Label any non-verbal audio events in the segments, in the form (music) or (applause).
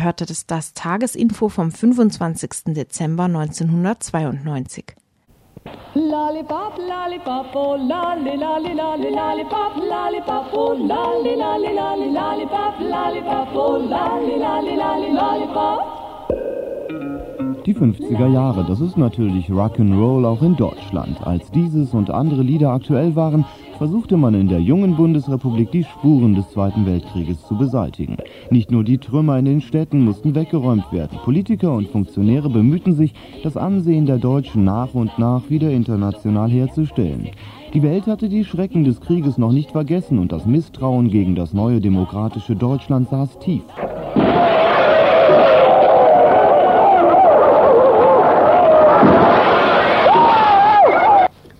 Ihr hörtet das, das Tagesinfo vom 25. Dezember 1992. Lollipop, lollipop, oh lolli, lolli, lolli, lollipop, lollipop, oh lolli, lolli, lolli, lollipop, lollipop, oh lolli, lolli, lolli, lollipop. Die 50er Jahre, das ist natürlich Rock'n'Roll auch in Deutschland. Als dieses und andere Lieder aktuell waren, versuchte man in der jungen Bundesrepublik die Spuren des Zweiten Weltkrieges zu beseitigen. Nicht nur die Trümmer in den Städten mussten weggeräumt werden. Politiker und Funktionäre bemühten sich, das Ansehen der Deutschen nach und nach wieder international herzustellen. Die Welt hatte die Schrecken des Krieges noch nicht vergessen und das Misstrauen gegen das neue demokratische Deutschland saß tief.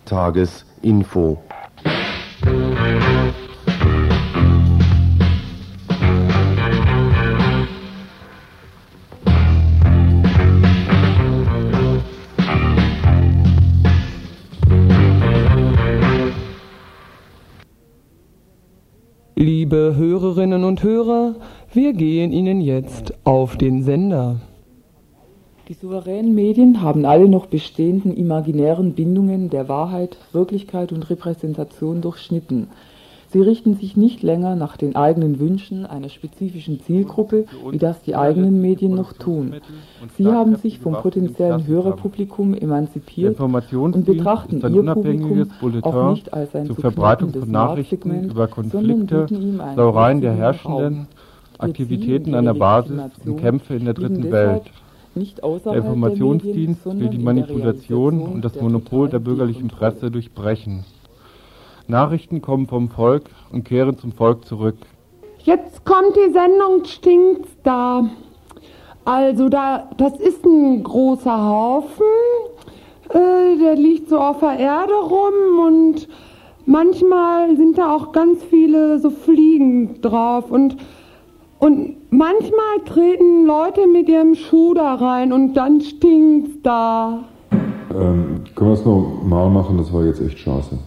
Tagesinfo Liebe Hörerinnen und Hörer, wir gehen Ihnen jetzt auf den Sender. Die souveränen Medien haben alle noch bestehenden imaginären Bindungen der Wahrheit, Wirklichkeit und Repräsentation durchschnitten. Sie richten sich nicht länger nach den eigenen Wünschen einer spezifischen Zielgruppe, wie das die eigenen Medien noch tun. Sie haben sich vom potenziellen Hörerpublikum emanzipiert und betrachten ihr Publikum auch nicht als ein zur Verbreitung von Nachrichten über Konflikte, Sauereien der Herrschenden, Aktivitäten an der Basis und Kämpfe in der dritten Welt. Der Informationsdienst will die Manipulation und das Monopol der bürgerlichen Presse durchbrechen. Nachrichten kommen vom Volk und kehren zum Volk zurück. Jetzt kommt die Sendung Stinkt's da. Also da, das ist ein großer Haufen. Äh, der liegt so auf der Erde rum und manchmal sind da auch ganz viele so Fliegen drauf und und manchmal treten Leute mit ihrem Schuh da rein und dann stinkt's da. Ähm, können wir es normal machen? Das war jetzt echt scheiße.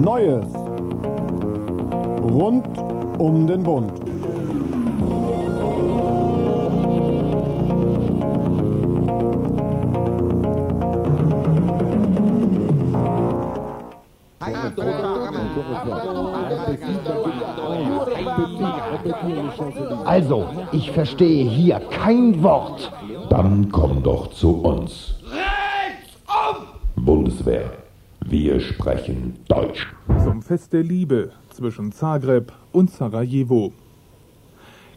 Neues rund um den Bund. Also, ich verstehe hier kein Wort. Dann komm doch zu uns. Rechts um! Bundeswehr. Wir sprechen Deutsch. Zum Fest der Liebe zwischen Zagreb und Sarajevo.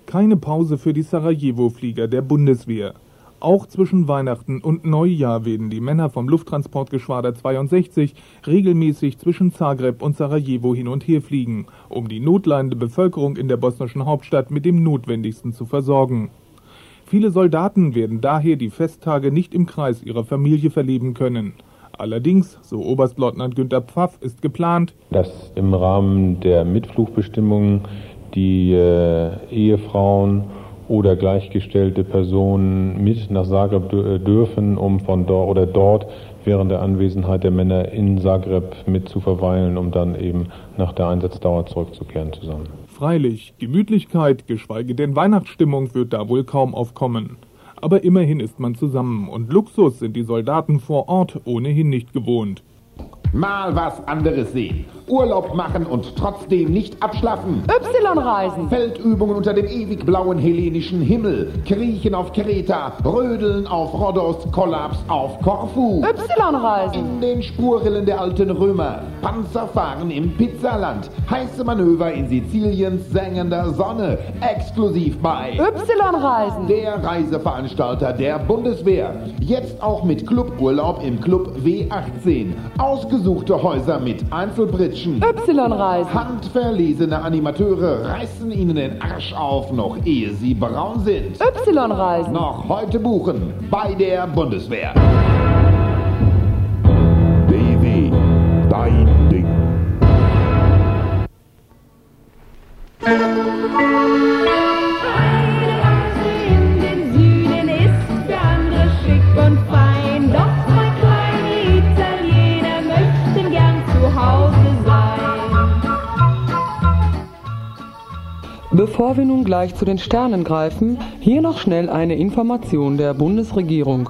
Keine Pause für die Sarajevo-Flieger der Bundeswehr. Auch zwischen Weihnachten und Neujahr werden die Männer vom Lufttransportgeschwader 62 regelmäßig zwischen Zagreb und Sarajevo hin und her fliegen, um die notleidende Bevölkerung in der bosnischen Hauptstadt mit dem Notwendigsten zu versorgen. Viele Soldaten werden daher die Festtage nicht im Kreis ihrer Familie verleben können. Allerdings, so Oberstleutnant Günter Pfaff, ist geplant, dass im Rahmen der Mitflugbestimmungen die äh, Ehefrauen oder gleichgestellte Personen mit nach Zagreb äh, dürfen, um von dort oder dort während der Anwesenheit der Männer in Zagreb mit zu verweilen, um dann eben nach der Einsatzdauer zurückzukehren zusammen. Freilich, Gemütlichkeit, geschweige denn Weihnachtsstimmung wird da wohl kaum aufkommen aber immerhin ist man zusammen und Luxus sind die Soldaten vor Ort ohnehin nicht gewohnt. Mal was anderes sehen. Urlaub machen und trotzdem nicht abschlafen. Y-Reisen. Feldübungen unter dem ewig blauen hellenischen Himmel. Kriechen auf Kreta. Rödeln auf Rhodos. Kollaps auf Korfu. Y-Reisen. In den Spurrillen der alten Römer. Panzerfahren im Pizzaland. Heiße Manöver in Siziliens sengender Sonne. Exklusiv bei Y-Reisen. Der Reiseveranstalter der Bundeswehr. Jetzt auch mit Cluburlaub im Club W18. Ausgesuchte Häuser mit Einzelbritsch Kitchen. Y-Reisen. Handverlesene Animateure reißen Ihnen den Arsch auf, noch ehe Sie braun sind. Y-Reisen. Noch heute buchen bei der Bundeswehr. BW, dein Ding. Bevor wir nun gleich zu den Sternen greifen, hier noch schnell eine Information der Bundesregierung.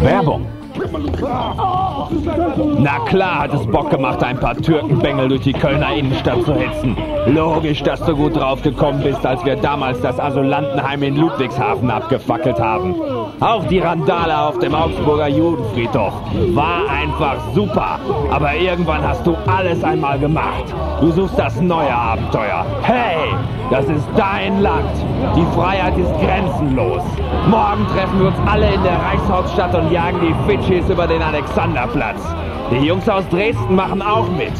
Werbung na klar hat es Bock gemacht, ein paar Türkenbengel durch die Kölner Innenstadt zu hetzen. Logisch, dass du gut draufgekommen bist, als wir damals das Asylantenheim in Ludwigshafen abgefackelt haben. Auch die Randale auf dem Augsburger Judenfriedhof war einfach super. Aber irgendwann hast du alles einmal gemacht. Du suchst das neue Abenteuer. Hey, das ist dein Land. Die Freiheit ist grenzenlos. Morgen treffen wir uns alle in der Reichshauptstadt und jagen die Fidschis über den Alexanderplatz. Die Jungs aus Dresden machen auch mit.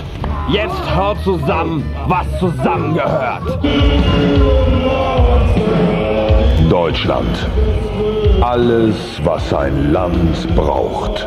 Jetzt haut zusammen, was zusammengehört. Deutschland. Alles, was ein Land braucht.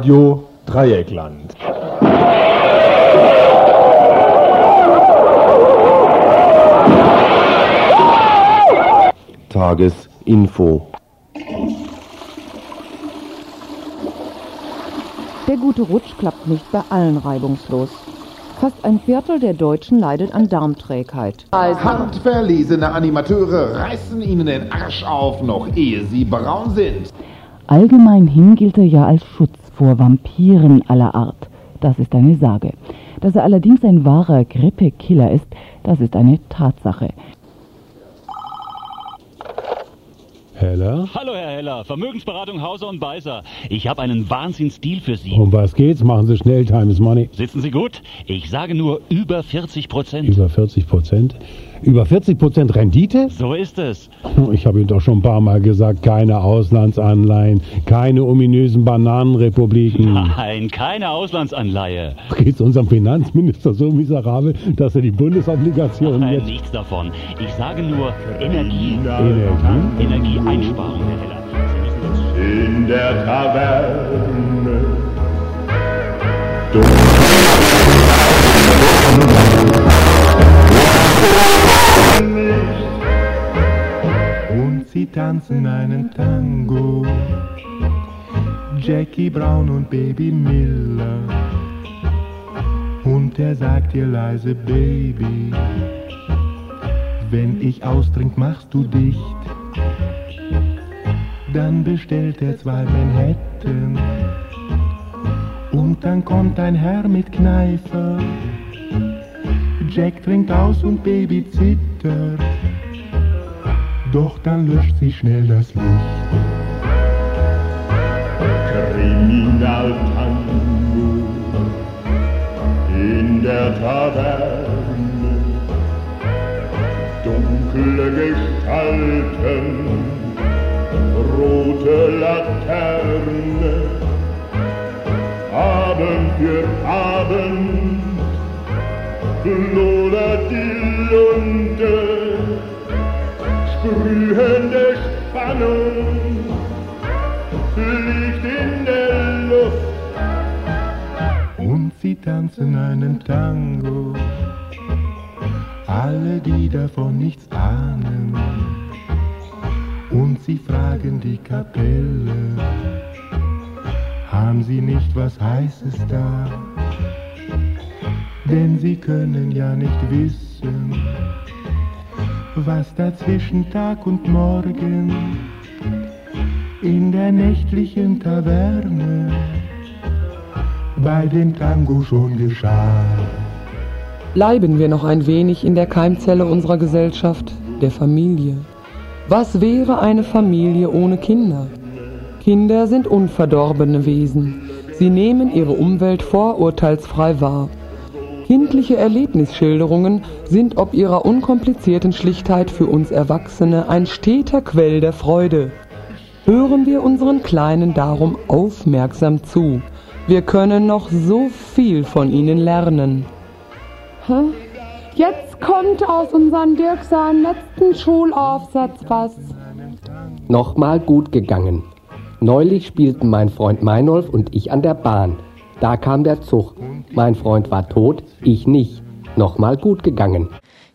Radio Dreieckland. Tagesinfo. Der gute Rutsch klappt nicht bei allen reibungslos. Fast ein Viertel der Deutschen leidet an Darmträgheit. Handverlesene Animateure reißen ihnen den Arsch auf, noch ehe sie braun sind. Allgemeinhin gilt er ja als Schutz vor Vampiren aller Art. Das ist eine Sage. Dass er allerdings ein wahrer Grippekiller ist, das ist eine Tatsache. Heller? Hallo Herr Heller, Vermögensberatung Hauser und Beißer. Ich habe einen Wahnsinnsdeal für Sie. Um was geht's? Machen Sie schnell, time is money. Sitzen Sie gut? Ich sage nur über 40 Prozent. Über 40 Prozent? Über 40 Prozent Rendite? So ist es. Ich habe Ihnen doch schon ein paar Mal gesagt, keine Auslandsanleihen, keine ominösen Bananenrepubliken. (laughs) Nein, keine Auslandsanleihe. Geht's unserem Finanzminister so miserabel, dass er die Bundesobligationen Nein, jetzt... nichts davon. Ich sage nur Energie. Energie? Energieeinsparung, Herr Heller. In der Taverne. Und sie tanzen einen Tango. Jackie Brown und Baby Miller. Und er sagt ihr leise, Baby, wenn ich austrink, machst du dicht. Dann bestellt er zwei Manhattan. Und dann kommt ein Herr mit Kneifer. Jack trinkt aus und Baby zittert. Doch dann löscht sich schnell das Licht. Kriminal Tango in der Taverne. Dunkle Gestalten, rote Laterne. Abend für Abend lodert die Lunte, sprühende Spannung fliegt in der Luft. Und sie tanzen einen Tango, alle, die davon nichts ahnen. Und sie fragen die Kapelle, haben sie nicht was Heißes da? Denn sie können ja nicht wissen, was da zwischen Tag und Morgen in der nächtlichen Taverne bei dem Tango schon geschah. Bleiben wir noch ein wenig in der Keimzelle unserer Gesellschaft, der Familie. Was wäre eine Familie ohne Kinder? Kinder sind unverdorbene Wesen. Sie nehmen ihre Umwelt vorurteilsfrei wahr. Kindliche Erlebnisschilderungen sind ob ihrer unkomplizierten Schlichtheit für uns Erwachsene ein steter Quell der Freude. Hören wir unseren Kleinen darum aufmerksam zu. Wir können noch so viel von ihnen lernen. Hä? Jetzt kommt aus unserem Dirk seinem letzten Schulaufsatz was. Nochmal gut gegangen. Neulich spielten mein Freund Meinolf und ich an der Bahn. Da kam der Zug. Mein Freund war tot, ich nicht. Nochmal gut gegangen.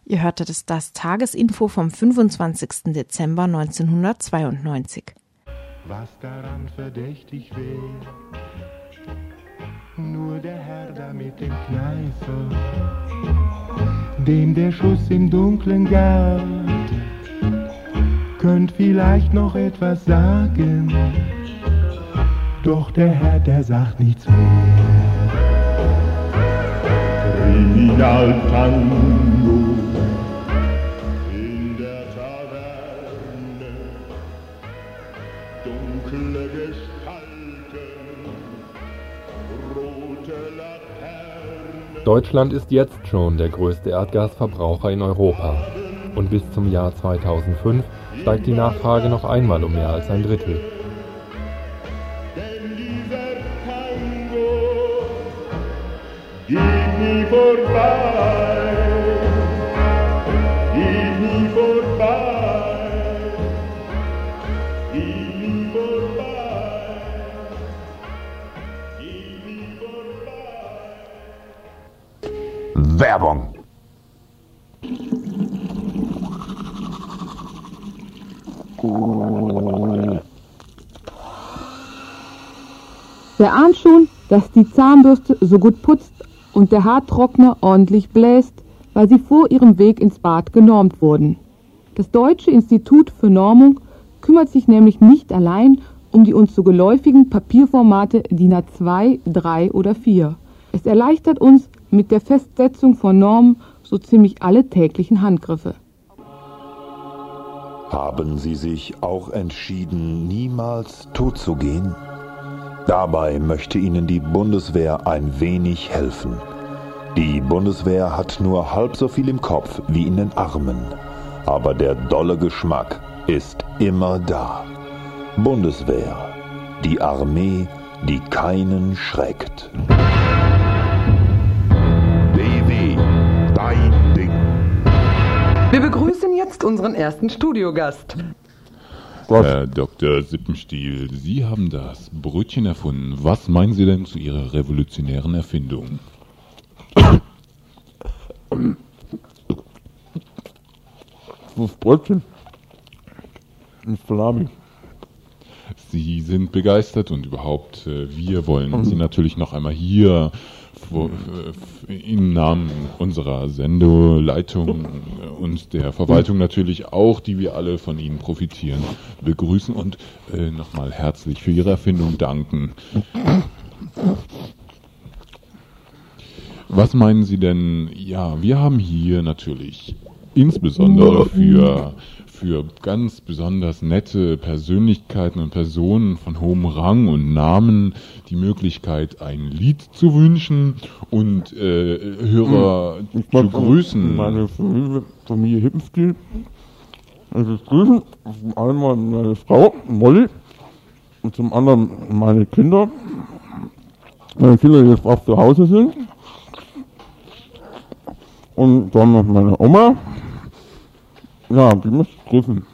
Ihr hörtet es das Tagesinfo vom 25. Dezember 1992. Was daran verdächtig wäre, nur der Herr da mit dem Kneifer, dem der Schuss im Dunkeln gab, könnt vielleicht noch etwas sagen, doch der Herr, der sagt nichts mehr. Tango dunkle Gestalten, rote Laternen. Deutschland ist jetzt schon der größte Erdgasverbraucher in Europa. Und bis zum Jahr 2005 steigt die Nachfrage noch einmal um mehr als ein Drittel. Geht nie vorbei, geht nie vorbei, geht nie vorbei, geht nie vorbei. Werbung. Wer ahnt schon, dass die Zahnbürste so gut putzt und der Haartrockner ordentlich bläst, weil sie vor ihrem Weg ins Bad genormt wurden. Das Deutsche Institut für Normung kümmert sich nämlich nicht allein um die uns so geläufigen Papierformate DIN A2, 3 oder 4. Es erleichtert uns mit der Festsetzung von Normen so ziemlich alle täglichen Handgriffe. Haben Sie sich auch entschieden, niemals tot zu gehen? Dabei möchte Ihnen die Bundeswehr ein wenig helfen. Die Bundeswehr hat nur halb so viel im Kopf wie in den Armen. Aber der dolle Geschmack ist immer da. Bundeswehr, die Armee, die keinen schreckt. BW, dein Ding. Wir begrüßen jetzt unseren ersten Studiogast. Herr Dr. Sippenstiel, Sie haben das Brötchen erfunden. Was meinen Sie denn zu Ihrer revolutionären Erfindung? Das Brötchen. Mit Salami. Sie sind begeistert und überhaupt, äh, wir wollen Sie natürlich noch einmal hier vor, äh, im Namen unserer Sendeleitung und der Verwaltung natürlich auch, die wir alle von Ihnen profitieren, begrüßen und äh, nochmal herzlich für Ihre Erfindung danken. Was meinen Sie denn? Ja, wir haben hier natürlich insbesondere für, für ganz besonders nette Persönlichkeiten und Personen von hohem Rang und Namen die Möglichkeit, ein Lied zu wünschen und äh, Hörer Ich zu grüßen. Meine Familie, Familie Hippenstiel. Also grüßen. Zum einen meine Frau, Molly. Und zum anderen meine Kinder. Meine Kinder, die jetzt auch zu Hause sind. Und dann noch meine Oma. Ja, die muss ich grüßen.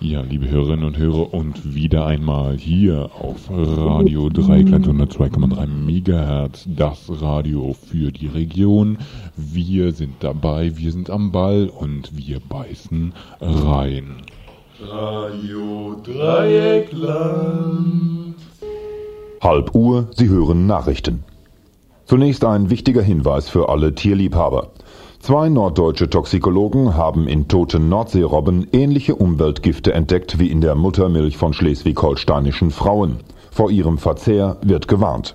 Ja, liebe Hörerinnen und Hörer, und wieder einmal hier auf Radio Dreikland 102,3 Megahertz, das Radio für die Region. Wir sind dabei, wir sind am Ball und wir beißen rein. Radio Dreieckland. Halb Uhr, Sie hören Nachrichten. Zunächst ein wichtiger Hinweis für alle Tierliebhaber. Zwei norddeutsche Toxikologen haben in toten Nordseerobben ähnliche Umweltgifte entdeckt wie in der Muttermilch von schleswig-holsteinischen Frauen. Vor ihrem Verzehr wird gewarnt.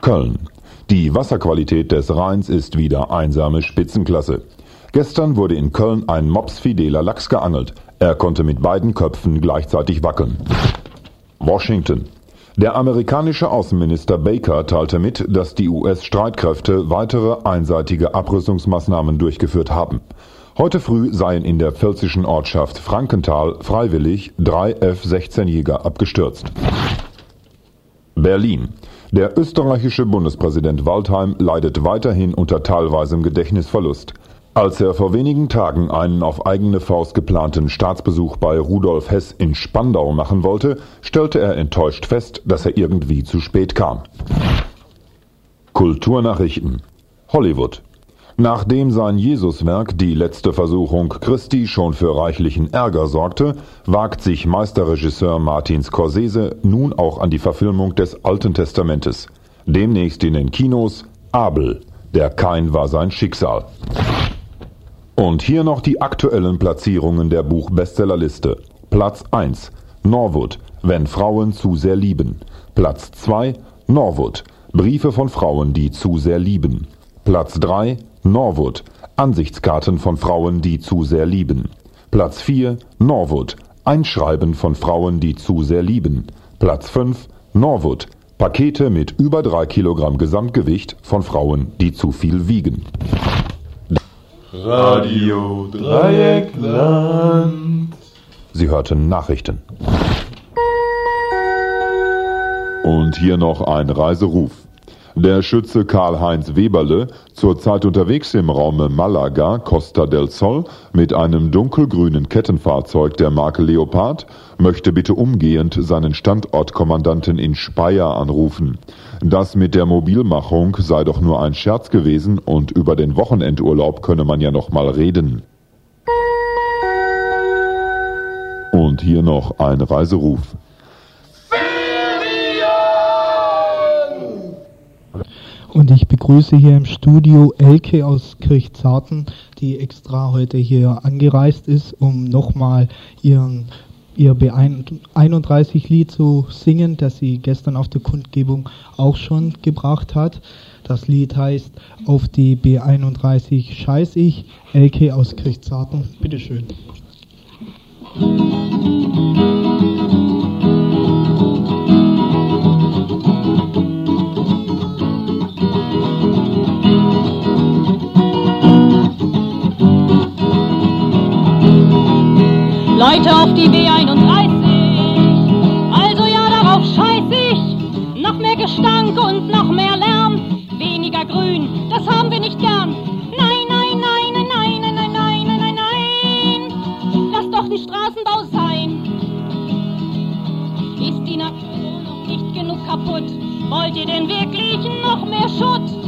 Köln. Die Wasserqualität des Rheins ist wieder einsame Spitzenklasse. Gestern wurde in Köln ein mopsfideler Lachs geangelt. Er konnte mit beiden Köpfen gleichzeitig wackeln. Washington. Der amerikanische Außenminister Baker teilte mit, dass die US-Streitkräfte weitere einseitige Abrüstungsmaßnahmen durchgeführt haben. Heute früh seien in der pfälzischen Ortschaft Frankenthal freiwillig drei F-16-Jäger abgestürzt. Berlin. Der österreichische Bundespräsident Waldheim leidet weiterhin unter teilweisem Gedächtnisverlust. Als er vor wenigen Tagen einen auf eigene Faust geplanten Staatsbesuch bei Rudolf Hess in Spandau machen wollte, stellte er enttäuscht fest, dass er irgendwie zu spät kam. Kulturnachrichten Hollywood Nachdem sein Jesuswerk Die letzte Versuchung Christi schon für reichlichen Ärger sorgte, wagt sich Meisterregisseur Martin Scorsese nun auch an die Verfilmung des Alten Testamentes. Demnächst in den Kinos Abel, der Kain war sein Schicksal. Und hier noch die aktuellen Platzierungen der Buchbestsellerliste. Platz 1 Norwood, wenn Frauen zu sehr lieben. Platz 2 Norwood, Briefe von Frauen, die zu sehr lieben. Platz 3 Norwood, Ansichtskarten von Frauen, die zu sehr lieben. Platz 4 Norwood, Einschreiben von Frauen, die zu sehr lieben. Platz 5 Norwood, Pakete mit über 3 Kilogramm Gesamtgewicht von Frauen, die zu viel wiegen. Radio Dreieckland. Sie hörten Nachrichten. Und hier noch ein Reiseruf. Der Schütze Karl-Heinz Weberle, zurzeit unterwegs im Raume Malaga, Costa del Sol, mit einem dunkelgrünen Kettenfahrzeug der Marke Leopard, möchte bitte umgehend seinen Standortkommandanten in Speyer anrufen. Das mit der Mobilmachung sei doch nur ein Scherz gewesen und über den Wochenendurlaub könne man ja noch mal reden. Und hier noch ein Reiseruf. Und ich begrüße hier im Studio Elke aus Kirchzarten, die extra heute hier angereist ist, um nochmal ihren ihr B31-Lied zu singen, das sie gestern auf der Kundgebung auch schon gebracht hat. Das Lied heißt Auf die B31 scheiß ich, Elke aus Kirchzarten. Bitteschön. Leute auf die B31. Also ja, darauf scheiß ich. Noch mehr Gestank und noch mehr Lärm. Weniger Grün, das haben wir nicht gern. Nein, nein, nein, nein, nein, nein, nein, nein, nein, nein. Lass doch den Straßenbau sein. Ist die Natur noch nicht genug kaputt? Wollt ihr denn wirklich noch mehr Schutt?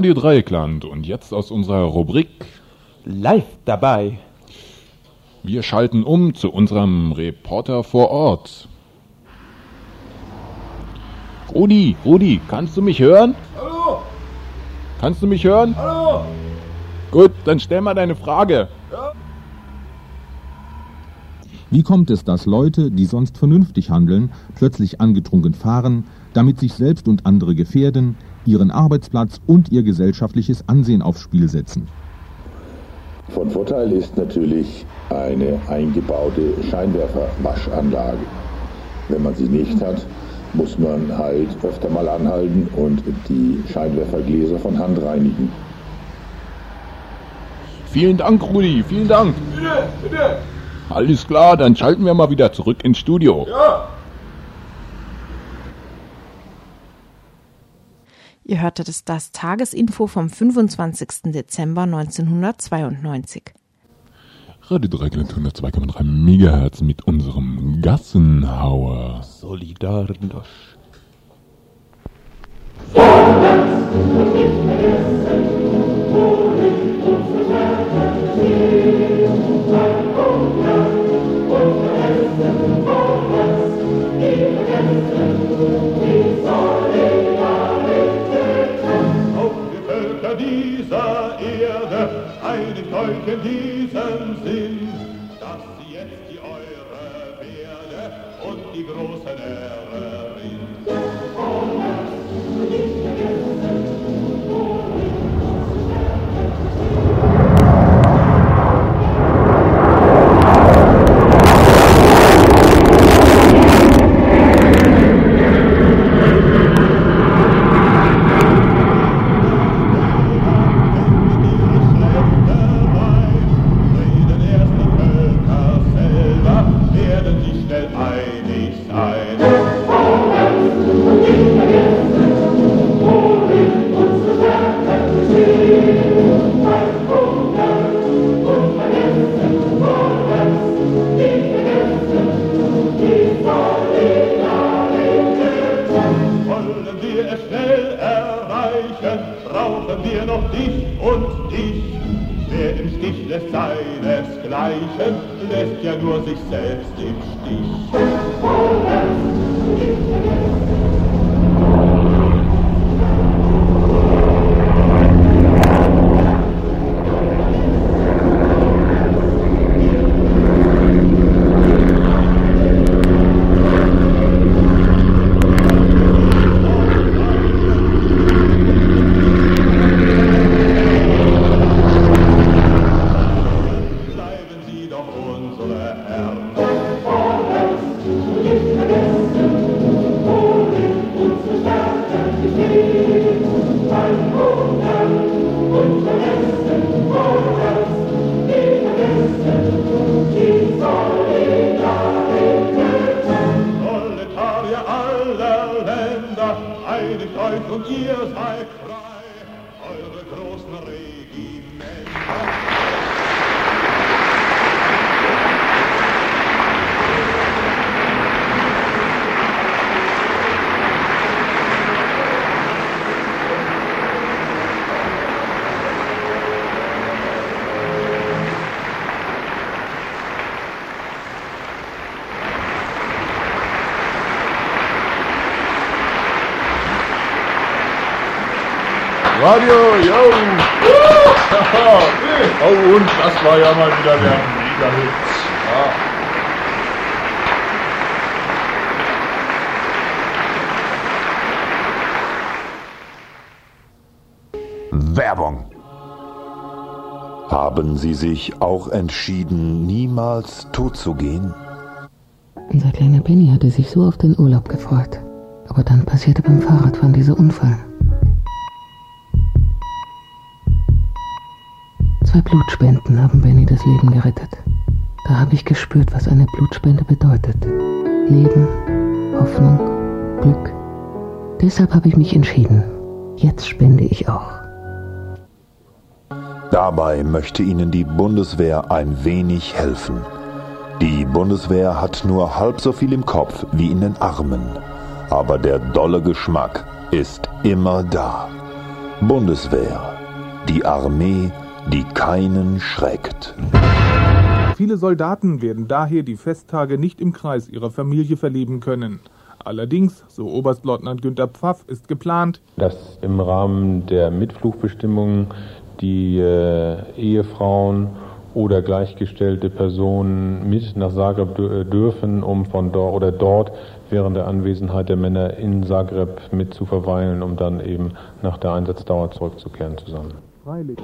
Radio Dreieckland und jetzt aus unserer Rubrik Live dabei. Wir schalten um zu unserem Reporter vor Ort. Rudi, Rudi, kannst du mich hören? Hallo? Kannst du mich hören? Hallo? Gut, dann stell mal deine Frage. Ja. Wie kommt es, dass Leute, die sonst vernünftig handeln, plötzlich angetrunken fahren, damit sich selbst und andere gefährden, ihren Arbeitsplatz und ihr gesellschaftliches Ansehen aufs Spiel setzen? Von Vorteil ist natürlich eine eingebaute Scheinwerferwaschanlage. Wenn man sie nicht hat, muss man halt öfter mal anhalten und die Scheinwerfergläser von Hand reinigen. Vielen Dank, Rudi, vielen Dank. Bitte, bitte. Alles klar, dann schalten wir mal wieder zurück ins Studio. Ja. Ihr hörtet es das Tagesinfo vom 25. Dezember 1992. Radio Dreieckland 102,3 MHz mit unserem Gassenhauer. Solidarność. Auf euch in diesem Sinn, dass sie jetzt die eure werde und die große Lehrerin. Und ihr seid frei. Eure großen Regimenter. Radio, yo! (laughs) oh, und das war ja mal wieder der Mega-Hit. Ja. Werbung. Haben Sie sich auch entschieden, niemals tot zu gehen? Unser kleiner Benny hatte sich so auf den Urlaub gefreut. Aber dann passierte beim Fahrradfahren dieser Unfall. Zwei Blutspenden haben Benny das Leben gerettet. Da habe ich gespürt, was eine Blutspende bedeutet. Leben, Hoffnung, Glück. Deshalb habe ich mich entschieden. Jetzt spende ich auch. Dabei möchte Ihnen die Bundeswehr ein wenig helfen. Die Bundeswehr hat nur halb so viel im Kopf wie in den Armen. Aber der dolle Geschmack ist immer da. Bundeswehr. Die Armee, die keinen schreckt. Viele Soldaten werden daher die Festtage nicht im Kreis ihrer Familie verleben können. Allerdings, so Oberstleutnant Günter Pfaff, ist geplant, dass im Rahmen der Mitflugbestimmungen die äh, Ehefrauen oder gleichgestellte Personen mit nach Zagreb äh, dürfen, um von dort oder dort während der Anwesenheit der Männer in Zagreb mit zu verweilen, um dann eben nach der Einsatzdauer zurückzukehren zusammen. Freilich.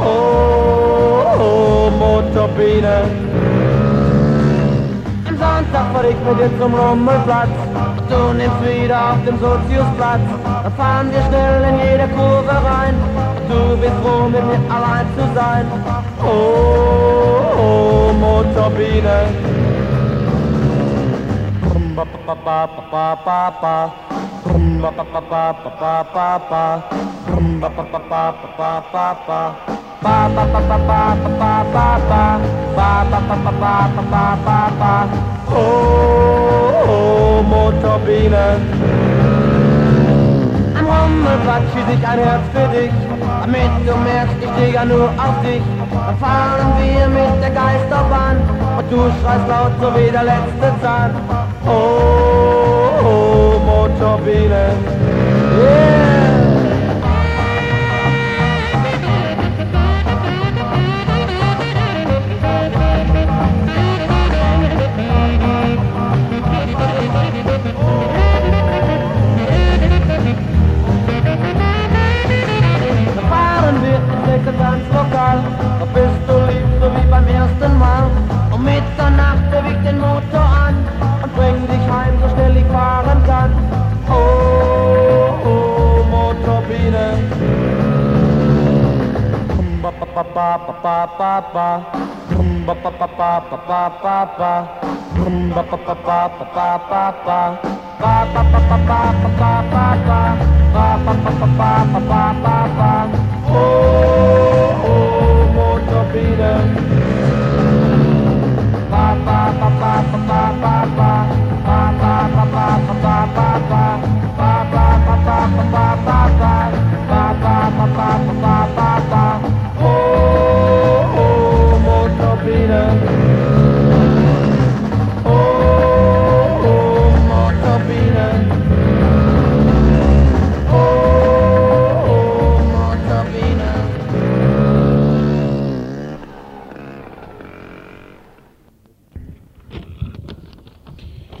Oh, oh, oh Motorbiene. Sonntag fahr ich mit dir zum Rummelplatz. Du nimmst wieder auf dem Soziusplatz. Da fahren wir schnell in jede Kurve rein. Du bist froh, mit mir allein zu sein. Oh, oh Motorbiene. Ba ba ba ba ba ba ba ba ba ba ba ba ba ba ba ba ba ba ba ba ba ba ba ba ba ba ba ba ba ba ba ba ba ba ba ba ba Oh, Motorbiene. Am Rummelplatz schieß ich ein Herz für dich, damit du merkst, ich ja nur auf dich. Dann fahren wir mit der Geisterbahn und du schreist laut so wie der letzte Zahn. Oh, oh Motorbiene. Yeah. Ba ba ba ba ba ba ba. Ba ba ba ba ba ba ba ba. Ba ba ba ba ba ba ba ba. Ba ba ba ba ba ba ba ba ba. Ba ba ba ba ba ba ba ba ba. Oh, oh, Motorbiene.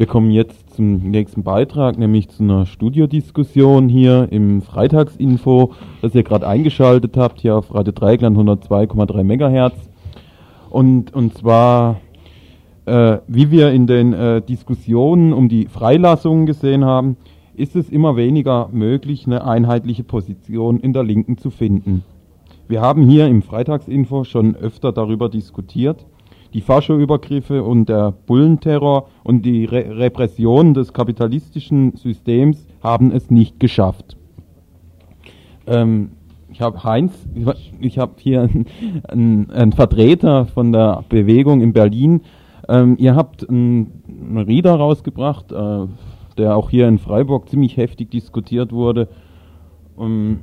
Kommen jetzt zum nächsten Beitrag, nämlich zu einer Studiodiskussion hier im Freitagsinfo, das ihr gerade eingeschaltet habt, hier auf Radio Dreigland 102,3 Megahertz. Und, und zwar, äh, wie wir in den äh, Diskussionen um die Freilassungen gesehen haben, ist es immer weniger möglich, eine einheitliche Position in der Linken zu finden. Wir haben hier im Freitagsinfo schon öfter darüber diskutiert die Faschoübergriffe und der Bullenterror und die Re Repression des kapitalistischen Systems haben es nicht geschafft. Ähm, ich habe Heinz, ich habe hier einen, einen, Vertreter von der Bewegung in Berlin. Ähm, ihr habt einen, einen Rieder rausgebracht, äh, der auch hier in Freiburg ziemlich heftig diskutiert wurde, ähm,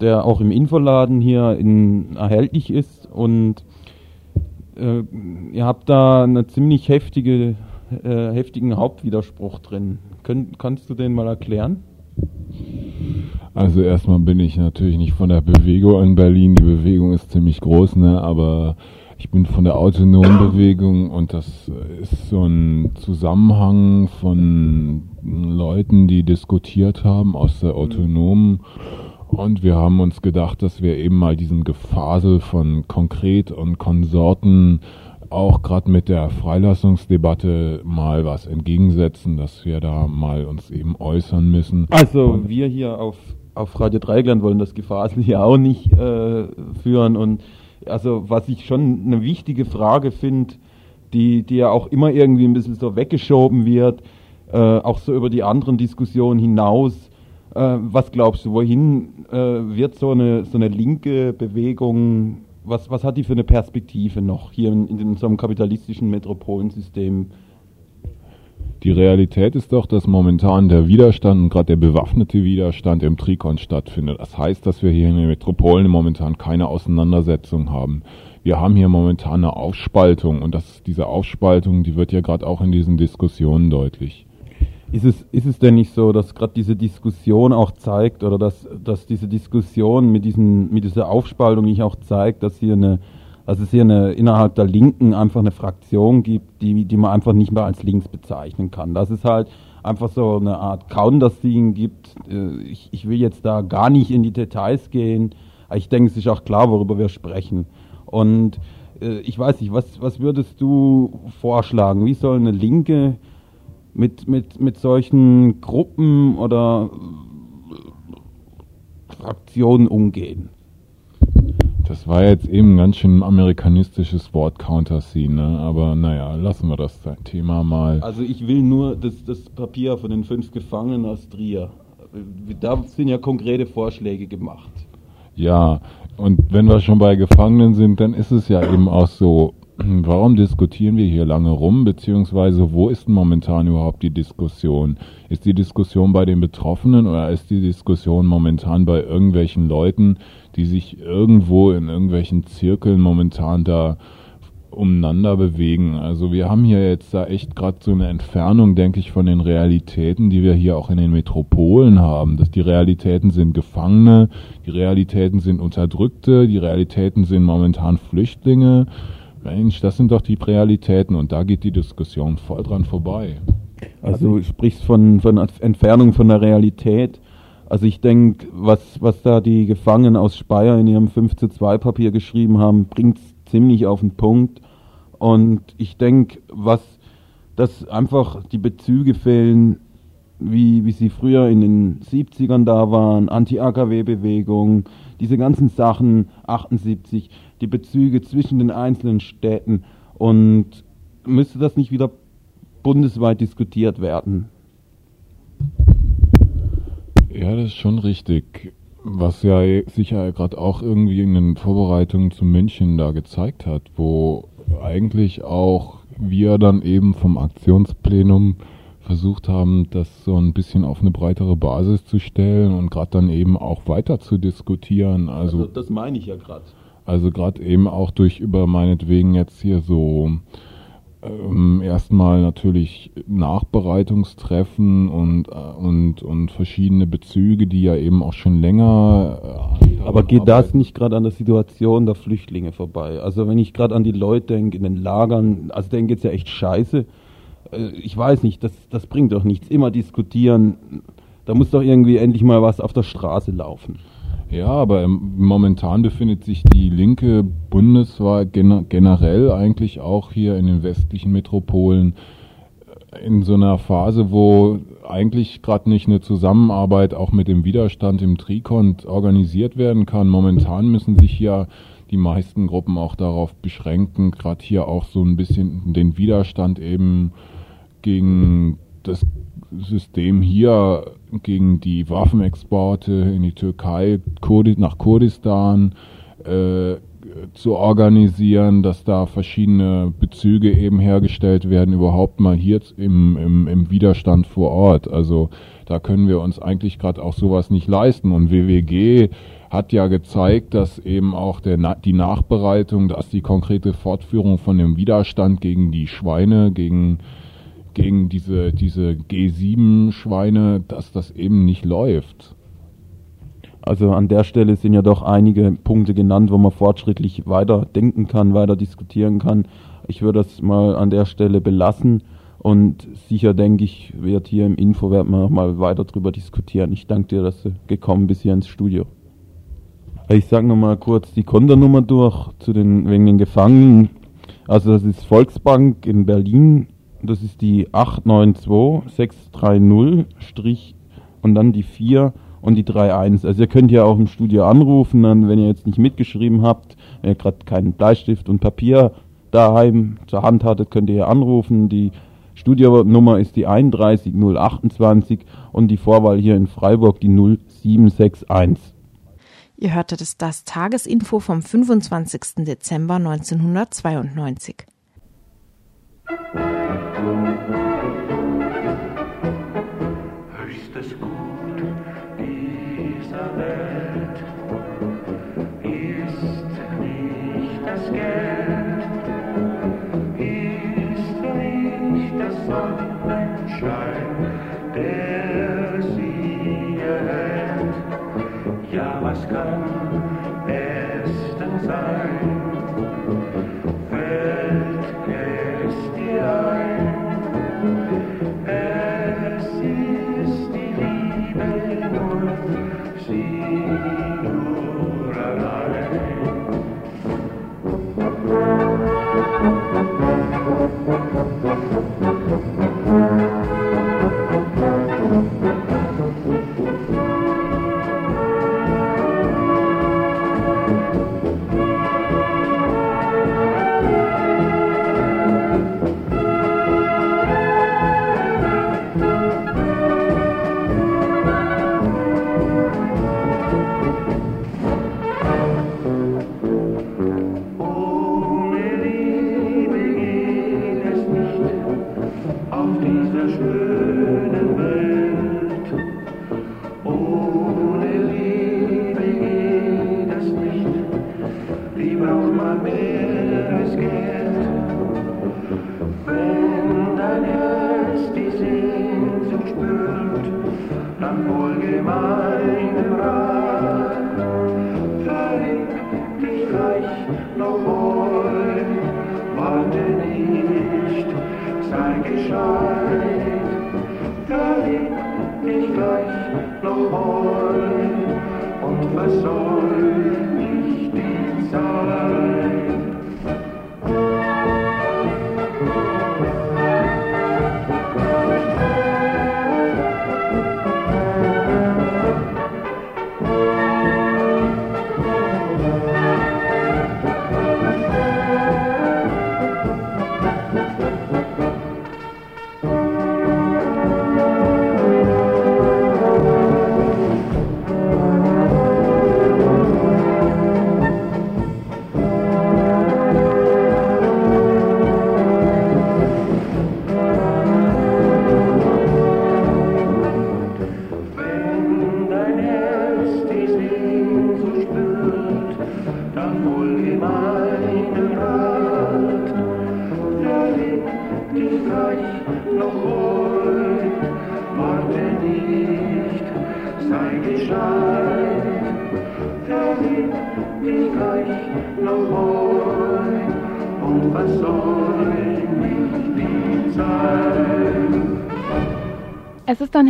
der auch im Infoladen hier in, erhältlich ist und äh, ihr habt da einen ziemlich heftige, äh, heftigen Hauptwiderspruch drin. Könnt, kannst du den mal erklären? Also erstmal bin ich natürlich nicht von der Bewegung in Berlin. Die Bewegung ist ziemlich groß, ne? aber ich bin von der autonomen Bewegung und das ist so ein Zusammenhang von Leuten, die diskutiert haben aus der autonomen und wir haben uns gedacht, dass wir eben mal diesen Gefasel von Konkret und Konsorten auch gerade mit der Freilassungsdebatte mal was entgegensetzen, dass wir da mal uns eben äußern müssen. Also und wir hier auf, auf Radio Dreigland wollen das Gefasel hier auch nicht äh, führen und also was ich schon eine wichtige Frage finde, die, die ja auch immer irgendwie ein bisschen so weggeschoben wird, äh, auch so über die anderen Diskussionen hinaus. Äh, was glaubst du, wohin äh, wird so eine, so eine linke Bewegung, was, was hat die für eine Perspektive noch hier in, in so einem kapitalistischen Metropolensystem? Die Realität ist doch, dass momentan der Widerstand und gerade der bewaffnete Widerstand im Trikon stattfindet. Das heißt, dass wir hier in den Metropolen momentan keine Auseinandersetzung haben. Wir haben hier momentan eine Aufspaltung und das, diese Aufspaltung, die wird ja gerade auch in diesen Diskussionen deutlich. Ist es, ist es denn nicht so, dass gerade diese Diskussion auch zeigt oder dass, dass diese Diskussion mit, diesen, mit dieser Aufspaltung nicht auch zeigt, dass hier eine, dass es hier eine, innerhalb der Linken einfach eine Fraktion gibt, die, die man einfach nicht mehr als links bezeichnen kann. Dass es halt einfach so eine Art Counter-Scene gibt. Äh, ich, ich will jetzt da gar nicht in die Details gehen, aber ich denke, es ist auch klar, worüber wir sprechen. Und äh, ich weiß nicht, was, was würdest du vorschlagen? Wie soll eine Linke mit, mit, mit solchen Gruppen oder Fraktionen umgehen. Das war jetzt eben ein ganz schön amerikanistisches Wort Counterscene, ne? aber naja, lassen wir das Thema mal. Also ich will nur das, das Papier von den fünf Gefangenen aus Trier. Da sind ja konkrete Vorschläge gemacht. Ja, und wenn wir schon bei Gefangenen sind, dann ist es ja eben auch so, warum diskutieren wir hier lange rum, beziehungsweise wo ist momentan überhaupt die Diskussion? Ist die Diskussion bei den Betroffenen oder ist die Diskussion momentan bei irgendwelchen Leuten, die sich irgendwo in irgendwelchen Zirkeln momentan da umeinander bewegen? Also wir haben hier jetzt da echt gerade so eine Entfernung, denke ich, von den Realitäten, die wir hier auch in den Metropolen haben. Dass die Realitäten sind Gefangene, die Realitäten sind Unterdrückte, die Realitäten sind momentan Flüchtlinge Mensch, das sind doch die Realitäten und da geht die Diskussion voll dran vorbei. Also du sprichst von, von Entfernung von der Realität. Also ich denke, was, was da die Gefangenen aus Speyer in ihrem 5 zu 2 Papier geschrieben haben, bringt es ziemlich auf den Punkt. Und ich denke, was, dass einfach die Bezüge fehlen, wie, wie sie früher in den 70ern da waren, Anti-AKW-Bewegung, diese ganzen Sachen, 78, die Bezüge zwischen den einzelnen Städten und müsste das nicht wieder bundesweit diskutiert werden? Ja, das ist schon richtig. Was ja sicher gerade auch irgendwie in den Vorbereitungen zu München da gezeigt hat, wo eigentlich auch wir dann eben vom Aktionsplenum versucht haben, das so ein bisschen auf eine breitere Basis zu stellen und gerade dann eben auch weiter zu diskutieren. Also, also das meine ich ja gerade. Also gerade eben auch durch über meinetwegen jetzt hier so ähm, erstmal natürlich Nachbereitungstreffen und, äh, und, und verschiedene Bezüge, die ja eben auch schon länger. Äh, Aber geht das nicht gerade an der Situation der Flüchtlinge vorbei? Also wenn ich gerade an die Leute denke in den Lagern, also denen geht's ja echt scheiße. Äh, ich weiß nicht, das, das bringt doch nichts. Immer diskutieren. Da muss doch irgendwie endlich mal was auf der Straße laufen. Ja, aber momentan befindet sich die Linke bundesweit generell eigentlich auch hier in den westlichen Metropolen äh, in so einer Phase, wo eigentlich gerade nicht eine Zusammenarbeit auch mit dem Widerstand im Trikont organisiert werden kann. Momentan müssen sich ja die meisten Gruppen auch darauf beschränken, gerade hier auch so ein bisschen den Widerstand eben gegen das System hier gegen die Waffenexporte in die Türkei, Kurdi nach Kurdistan äh, zu organisieren, dass da verschiedene Bezüge eben hergestellt werden, überhaupt mal hier im, im, im Widerstand vor Ort. Also da können wir uns eigentlich gerade auch sowas nicht leisten. Und WWG hat ja gezeigt, dass eben auch der, die Nachbereitung, dass die konkrete Fortführung von dem Widerstand gegen die Schweine, gegen gegen diese, diese G7-Schweine, dass das eben nicht läuft. Also an der Stelle sind ja doch einige Punkte genannt, wo man fortschrittlich weiter denken kann, weiter diskutieren kann. Ich würde das mal an der Stelle belassen und sicher denke ich, wird hier im Info werden wir noch mal weiter drüber diskutieren. Ich danke dir, dass du gekommen bist hier ins Studio. Ich sage nochmal kurz die Konternummer durch zu den wegen den Gefangenen. Also das ist Volksbank in Berlin das ist die 892630 Strich und dann die 4 und die 31. Also ihr könnt ja auch im Studio anrufen, dann, wenn ihr jetzt nicht mitgeschrieben habt, wenn ihr gerade keinen Bleistift und Papier daheim zur Hand hattet, könnt ihr ja anrufen. Die Studionummer ist die 31028 und die Vorwahl hier in Freiburg die 0761. Ihr hörtet es das Tagesinfo vom 25. Dezember 1992. Höchstes Gut dieser Welt ist nicht das Geld, ist nicht das Sonnenschein, auf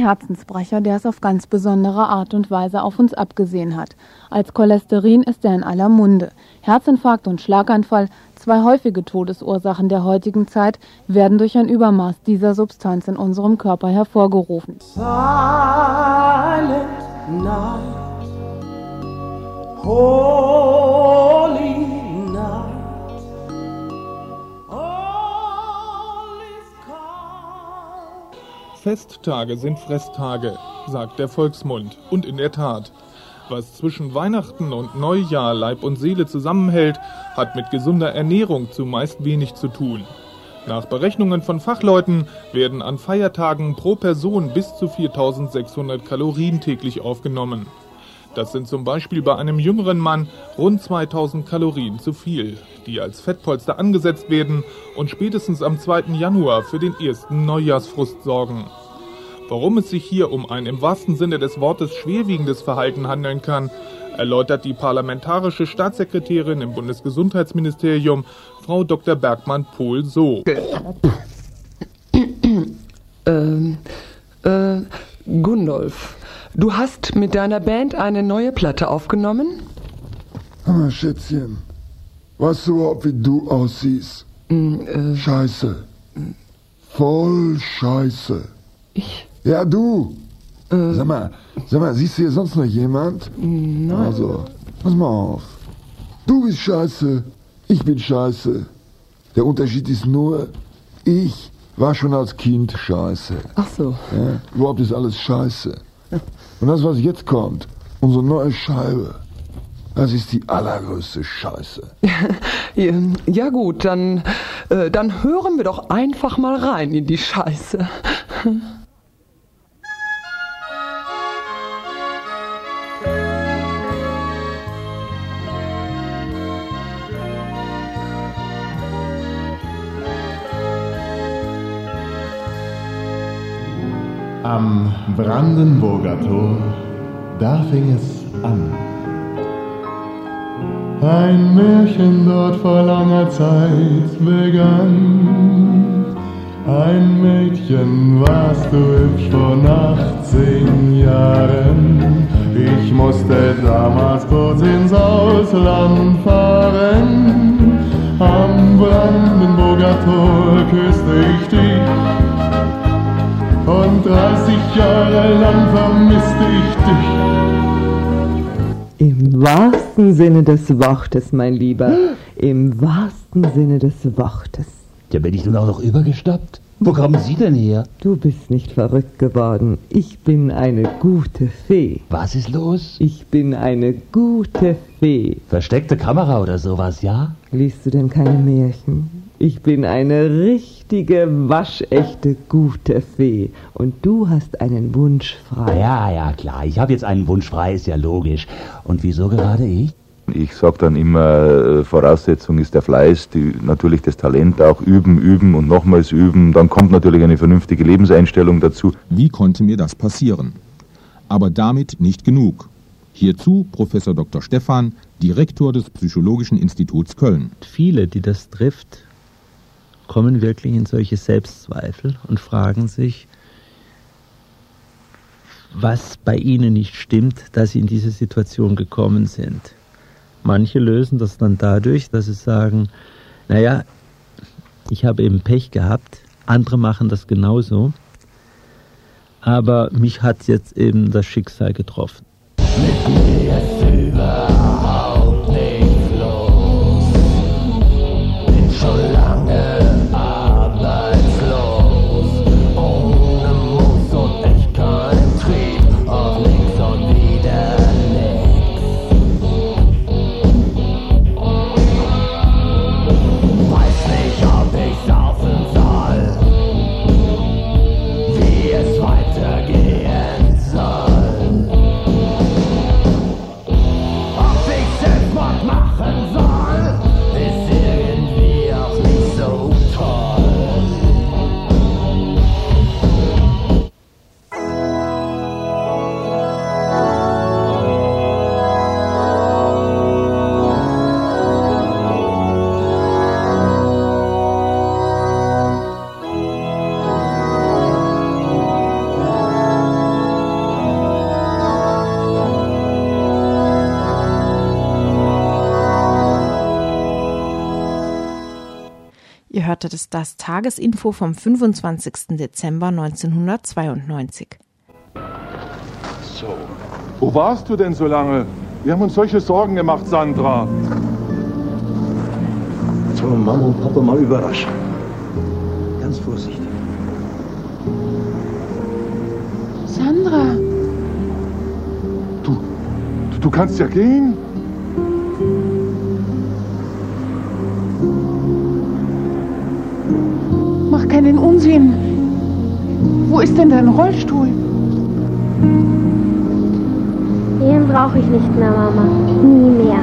Herzensbrecher, der es auf ganz besondere Art und Weise auf uns abgesehen hat. Als Cholesterin ist er in aller Munde. Herzinfarkt und Schlaganfall, zwei häufige Todesursachen der heutigen Zeit, werden durch ein Übermaß dieser Substanz in unserem Körper hervorgerufen. Silent night, holy Festtage sind Fresstage, sagt der Volksmund. Und in der Tat, was zwischen Weihnachten und Neujahr Leib und Seele zusammenhält, hat mit gesunder Ernährung zumeist wenig zu tun. Nach Berechnungen von Fachleuten werden an Feiertagen pro Person bis zu 4600 Kalorien täglich aufgenommen. Das sind zum Beispiel bei einem jüngeren Mann rund 2000 Kalorien zu viel, die als Fettpolster angesetzt werden und spätestens am 2. Januar für den ersten Neujahrsfrust sorgen. Warum es sich hier um ein im wahrsten Sinne des Wortes schwerwiegendes Verhalten handeln kann, erläutert die parlamentarische Staatssekretärin im Bundesgesundheitsministerium, Frau Dr. Bergmann-Pohl so. Ähm, äh, Gundolf, du hast mit deiner Band eine neue Platte aufgenommen? Ah, Schätzchen, weißt du überhaupt, wie du aussiehst? Mm, Scheiße. Voll Scheiße. Ich? Ja, du. Sag mal, sag mal, siehst du hier sonst noch jemand? Nein. Also, pass mal auf. Du bist scheiße, ich bin scheiße. Der Unterschied ist nur, ich war schon als Kind scheiße. Ach so. Ja, überhaupt ist alles scheiße. Und das, was jetzt kommt, unsere neue Scheibe, das ist die allergrößte Scheiße. (laughs) ja gut, dann, äh, dann hören wir doch einfach mal rein in die Scheiße. (laughs) Am Brandenburger Tor, da fing es an. Ein Märchen dort vor langer Zeit begann. Ein Mädchen warst du hübsch vor 18 Jahren. Ich musste damals kurz ins Ausland fahren. Am Brandenburger Tor küsste ich dich und 30 Jahre lang vermisste ich dich. Im wahrsten Sinne des Wortes, mein Lieber. Im wahrsten Sinne des Wortes. Ja, bin ich nun auch noch übergestappt? Wo kommen Sie denn her? Du bist nicht verrückt geworden. Ich bin eine gute Fee. Was ist los? Ich bin eine gute Fee. Versteckte Kamera oder sowas, ja? Liest du denn keine Märchen? Ich bin eine richtige, waschechte, gute Fee. Und du hast einen Wunsch frei. Ja, ja, klar. Ich habe jetzt einen Wunsch frei, ist ja logisch. Und wieso gerade ich? Ich sage dann immer, äh, Voraussetzung ist der Fleiß, die, natürlich das Talent auch üben, üben und nochmals üben. Dann kommt natürlich eine vernünftige Lebenseinstellung dazu. Wie konnte mir das passieren? Aber damit nicht genug. Hierzu Professor Dr. Stephan, Direktor des Psychologischen Instituts Köln. Viele, die das trifft, kommen wirklich in solche Selbstzweifel und fragen sich, was bei ihnen nicht stimmt, dass sie in diese Situation gekommen sind. Manche lösen das dann dadurch, dass sie sagen, naja, ich habe eben Pech gehabt, andere machen das genauso, aber mich hat jetzt eben das Schicksal getroffen. Mit mir ist überhaupt hörte das, das Tagesinfo vom 25. Dezember 1992. So. Wo warst du denn so lange? Wir haben uns solche Sorgen gemacht, Sandra. Jetzt wollen wir Mama und Papa mal überraschen. Ganz vorsichtig. Sandra. Du, du, du kannst ja gehen. Wo ist denn dein Rollstuhl? Den brauche ich nicht mehr, Mama. Nie mehr.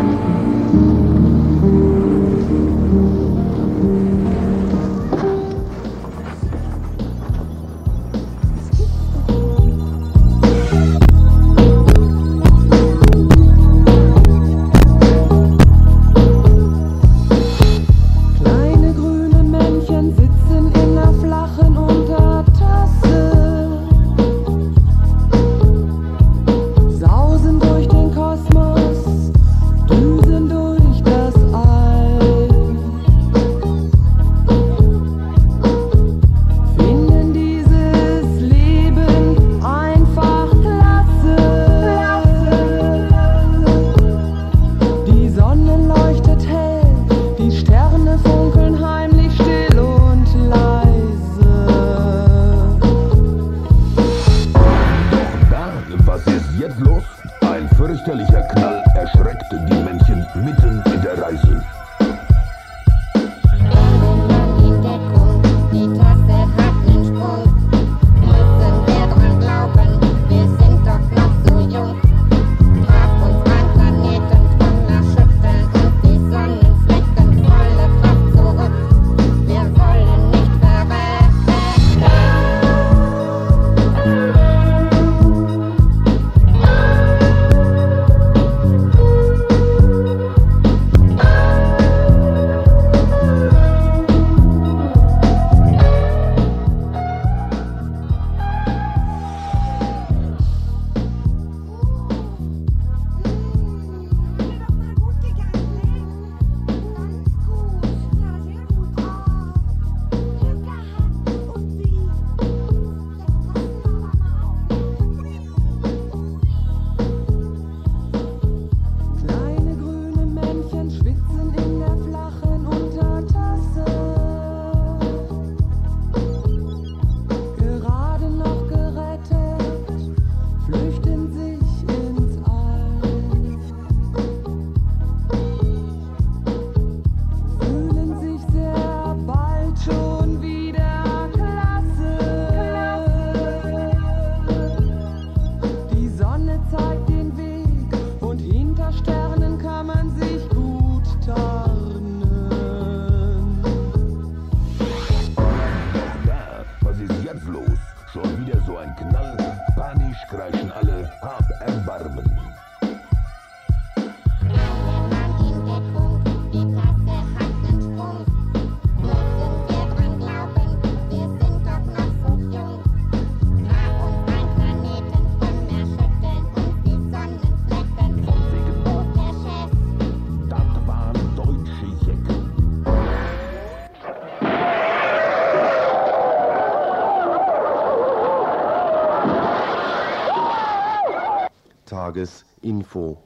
Tagesinfo.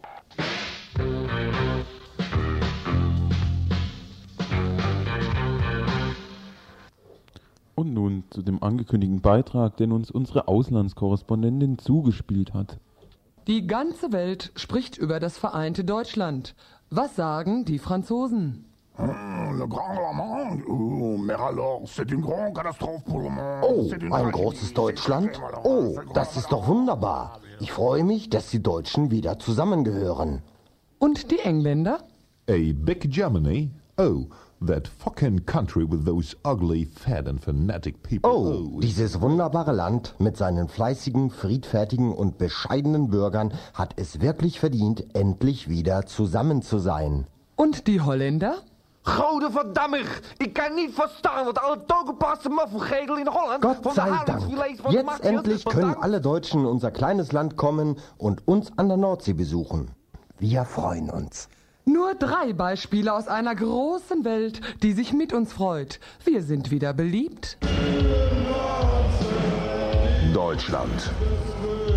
Und nun zu dem angekündigten Beitrag, den uns unsere Auslandskorrespondentin zugespielt hat. Die ganze Welt spricht über das vereinte Deutschland. Was sagen die Franzosen? Le Grand Lamont, oh, mais alors, c'est une grande catastrophe pour le monde. Oh, ein großes Deutschland? Oh, das ist doch wunderbar. Ich freue mich, dass die Deutschen wieder zusammengehören. Und die Engländer? A big Germany? Oh, that fucking country with those ugly, fat and fanatic people. Oh, dieses wunderbare Land mit seinen fleißigen, friedfertigen und bescheidenen Bürgern hat es wirklich verdient, endlich wieder zusammen zu sein. Und die Holländer? Gode verdammer, ik kan niet verstaan wat alle toegepaste muffelgedel in Holland... Gott sei Dank. Jetzt endlich können alle Deutschen in unser kleines Land kommen und uns an der Nordsee besuchen. Wir freuen uns. Nur drei Beispiele aus einer großen Welt, die sich mit uns freut. Wir sind wieder beliebt. Deutschland.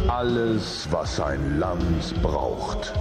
Alles, was ein Land braucht.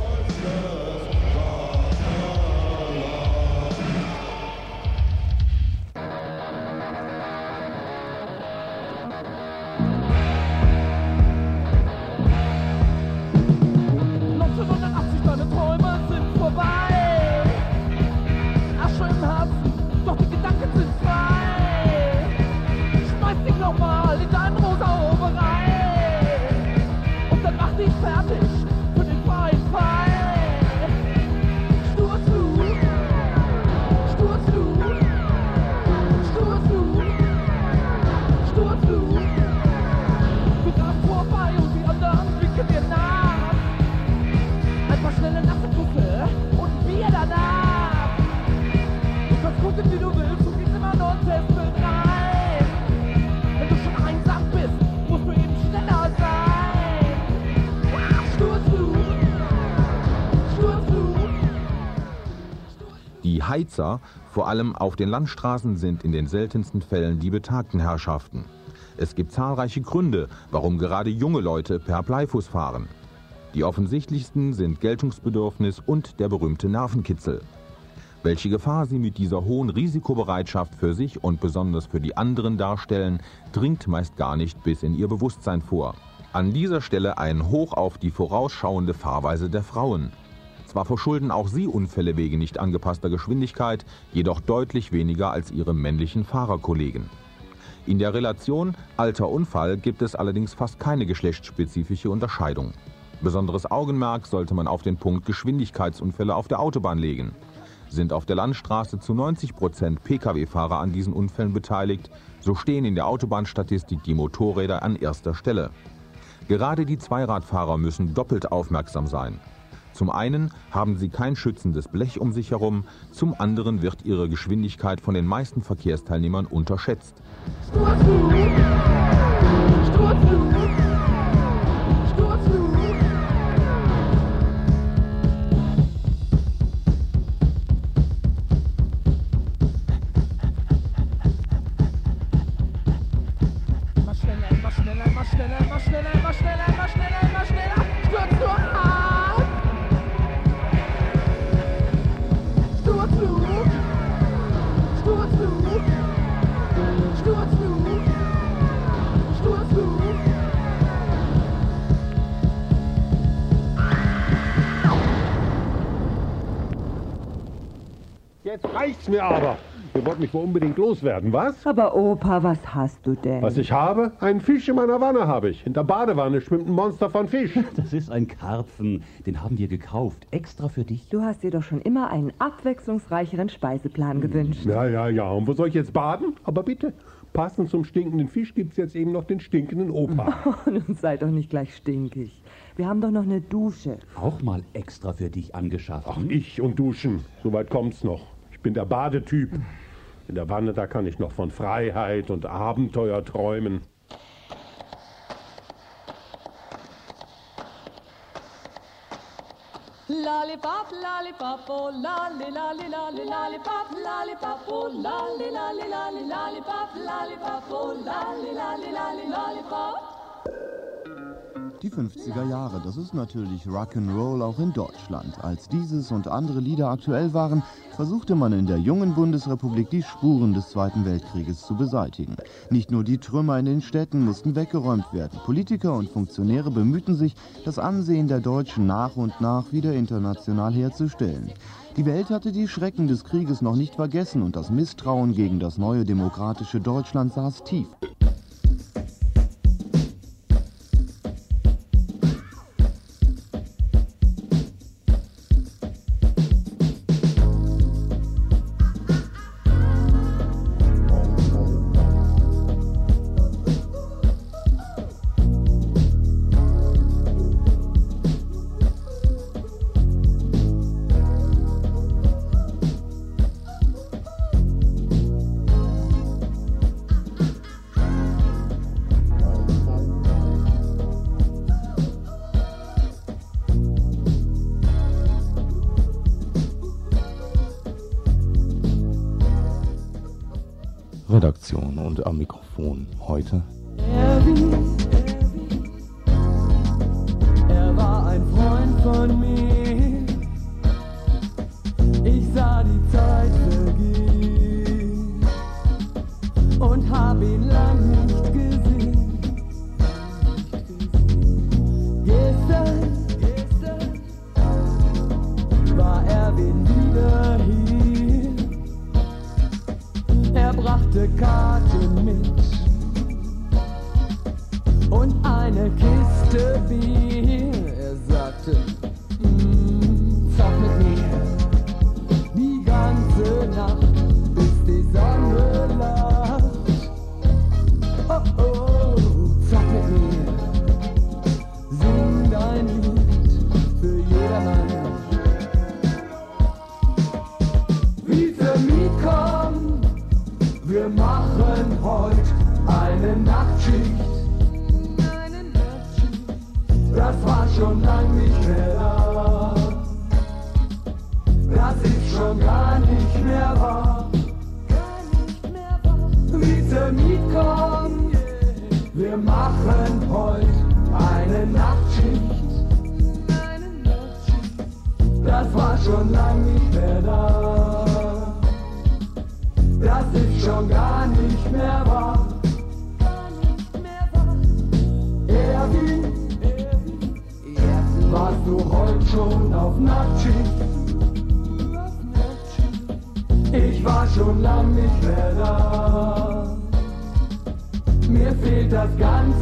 Die Heizer, vor allem auf den Landstraßen, sind in den seltensten Fällen die betagten Herrschaften. Es gibt zahlreiche Gründe, warum gerade junge Leute per Bleifuß fahren. Die offensichtlichsten sind Geltungsbedürfnis und der berühmte Nervenkitzel. Welche Gefahr sie mit dieser hohen Risikobereitschaft für sich und besonders für die anderen darstellen, dringt meist gar nicht bis in ihr Bewusstsein vor. An dieser Stelle ein Hoch auf die vorausschauende Fahrweise der Frauen. Zwar verschulden auch sie Unfälle wegen nicht angepasster Geschwindigkeit, jedoch deutlich weniger als ihre männlichen Fahrerkollegen. In der Relation Alter-Unfall gibt es allerdings fast keine geschlechtsspezifische Unterscheidung. Besonderes Augenmerk sollte man auf den Punkt Geschwindigkeitsunfälle auf der Autobahn legen. Sind auf der Landstraße zu 90 Prozent Pkw-Fahrer an diesen Unfällen beteiligt, so stehen in der Autobahnstatistik die Motorräder an erster Stelle. Gerade die Zweiradfahrer müssen doppelt aufmerksam sein. Zum einen haben sie kein schützendes Blech um sich herum, zum anderen wird ihre Geschwindigkeit von den meisten Verkehrsteilnehmern unterschätzt. Stur zu, Mich wohl unbedingt loswerden, was? Aber Opa, was hast du denn? Was ich habe? Einen Fisch in meiner Wanne habe ich. In der Badewanne schwimmt ein Monster von Fisch. (laughs) Das ist ein Karpfen. Den haben wir gekauft. Extra für dich. Du hast dir doch schon immer einen abwechslungsreicheren Speiseplan gewünscht. Ja, ja, ja. Und wo soll ich jetzt baden? Aber bitte, Passend zum stinkenden Fisch gibt's jetzt eben noch den stinkenden Opa. (laughs) Nun sei doch nicht gleich stinkig. Wir haben doch noch eine Dusche. Auch mal extra für dich angeschafft. Ach, ich und Duschen. Soweit kommt's noch. Ich bin der Badetyp. In der Wanne, da kann ich noch von Freiheit und Abenteuer träumen. Lollipop, lollipop, oh lolly, lolly, lolly, lollipop, lollipop, oh lolly, lolly, lolly, lollipop, lollipop, oh lolly, lolly, lolly, lollipop. Die 50er Jahre, das ist natürlich Rock'n'Roll auch in Deutschland. Als dieses und andere Lieder aktuell waren, versuchte man in der jungen Bundesrepublik die Spuren des Zweiten Weltkrieges zu beseitigen. Nicht nur die Trümmer in den Städten mussten weggeräumt werden. Politiker und Funktionäre bemühten sich, das Ansehen der Deutschen nach und nach wieder international herzustellen. Die Welt hatte die Schrecken des Krieges noch nicht vergessen und das Misstrauen gegen das neue demokratische Deutschland saß tief. Redaktion und am Mikrofon heute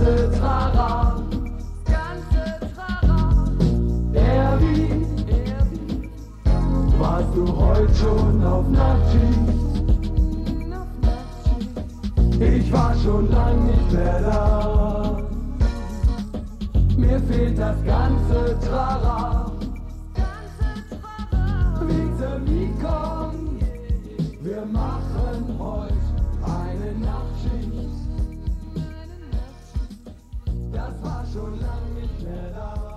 ganze Trara. Erwin, warst du heute schon auf Nachtschicht? Ich war schon lang nicht mehr da. Mir fehlt das ganze Trara. Bitte Mikon, wir machen heute Das war schon lang nicht mehr da.